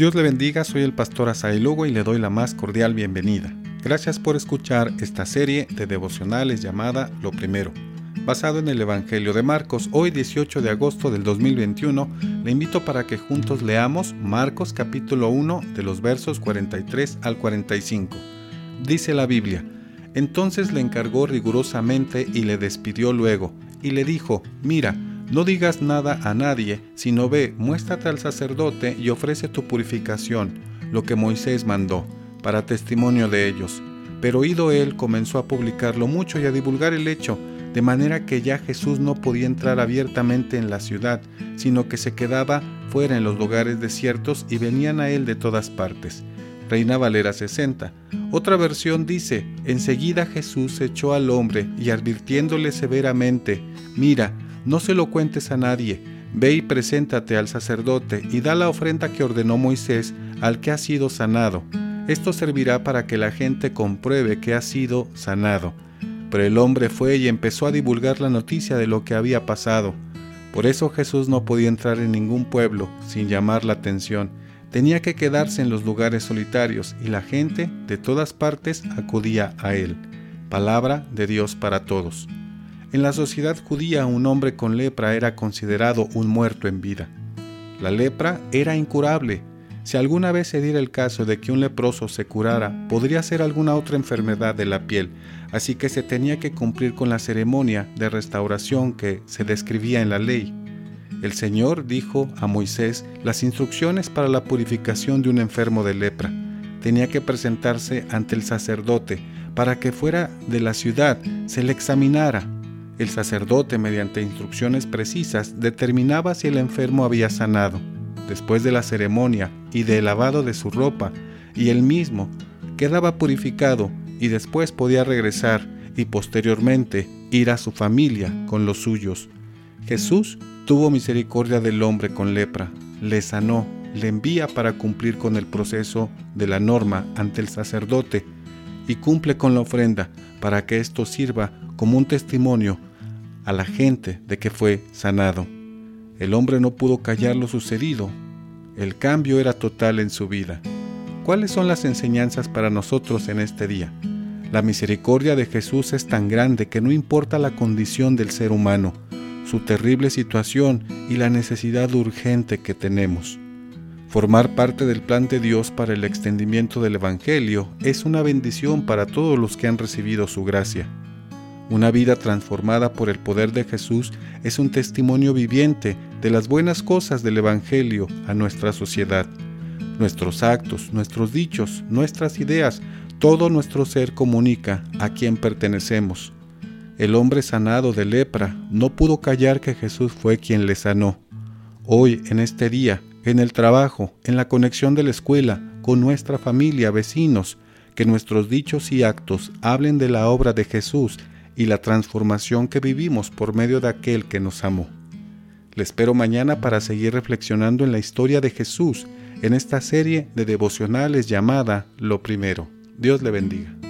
Dios le bendiga, soy el pastor Asaí Lugo y le doy la más cordial bienvenida. Gracias por escuchar esta serie de devocionales llamada Lo Primero. Basado en el Evangelio de Marcos, hoy 18 de agosto del 2021, le invito para que juntos leamos Marcos capítulo 1 de los versos 43 al 45. Dice la Biblia, entonces le encargó rigurosamente y le despidió luego, y le dijo, mira, no digas nada a nadie, sino ve, muéstrate al sacerdote y ofrece tu purificación, lo que Moisés mandó, para testimonio de ellos. Pero oído él, comenzó a publicarlo mucho y a divulgar el hecho, de manera que ya Jesús no podía entrar abiertamente en la ciudad, sino que se quedaba fuera en los lugares desiertos y venían a él de todas partes. Reina Valera 60. Otra versión dice, enseguida Jesús echó al hombre y advirtiéndole severamente, mira, no se lo cuentes a nadie, ve y preséntate al sacerdote y da la ofrenda que ordenó Moisés al que ha sido sanado. Esto servirá para que la gente compruebe que ha sido sanado. Pero el hombre fue y empezó a divulgar la noticia de lo que había pasado. Por eso Jesús no podía entrar en ningún pueblo sin llamar la atención. Tenía que quedarse en los lugares solitarios y la gente de todas partes acudía a él. Palabra de Dios para todos. En la sociedad judía un hombre con lepra era considerado un muerto en vida. La lepra era incurable. Si alguna vez se diera el caso de que un leproso se curara, podría ser alguna otra enfermedad de la piel, así que se tenía que cumplir con la ceremonia de restauración que se describía en la ley. El Señor dijo a Moisés las instrucciones para la purificación de un enfermo de lepra. Tenía que presentarse ante el sacerdote para que fuera de la ciudad se le examinara el sacerdote, mediante instrucciones precisas, determinaba si el enfermo había sanado. Después de la ceremonia y del lavado de su ropa, y él mismo quedaba purificado y después podía regresar y posteriormente ir a su familia con los suyos. Jesús tuvo misericordia del hombre con lepra, le sanó, le envía para cumplir con el proceso de la norma ante el sacerdote y cumple con la ofrenda para que esto sirva como un testimonio a la gente de que fue sanado. El hombre no pudo callar lo sucedido. El cambio era total en su vida. ¿Cuáles son las enseñanzas para nosotros en este día? La misericordia de Jesús es tan grande que no importa la condición del ser humano, su terrible situación y la necesidad urgente que tenemos. Formar parte del plan de Dios para el extendimiento del Evangelio es una bendición para todos los que han recibido su gracia. Una vida transformada por el poder de Jesús es un testimonio viviente de las buenas cosas del Evangelio a nuestra sociedad. Nuestros actos, nuestros dichos, nuestras ideas, todo nuestro ser comunica a quien pertenecemos. El hombre sanado de lepra no pudo callar que Jesús fue quien le sanó. Hoy, en este día, en el trabajo, en la conexión de la escuela, con nuestra familia, vecinos, que nuestros dichos y actos hablen de la obra de Jesús y la transformación que vivimos por medio de aquel que nos amó. Le espero mañana para seguir reflexionando en la historia de Jesús en esta serie de devocionales llamada Lo Primero. Dios le bendiga.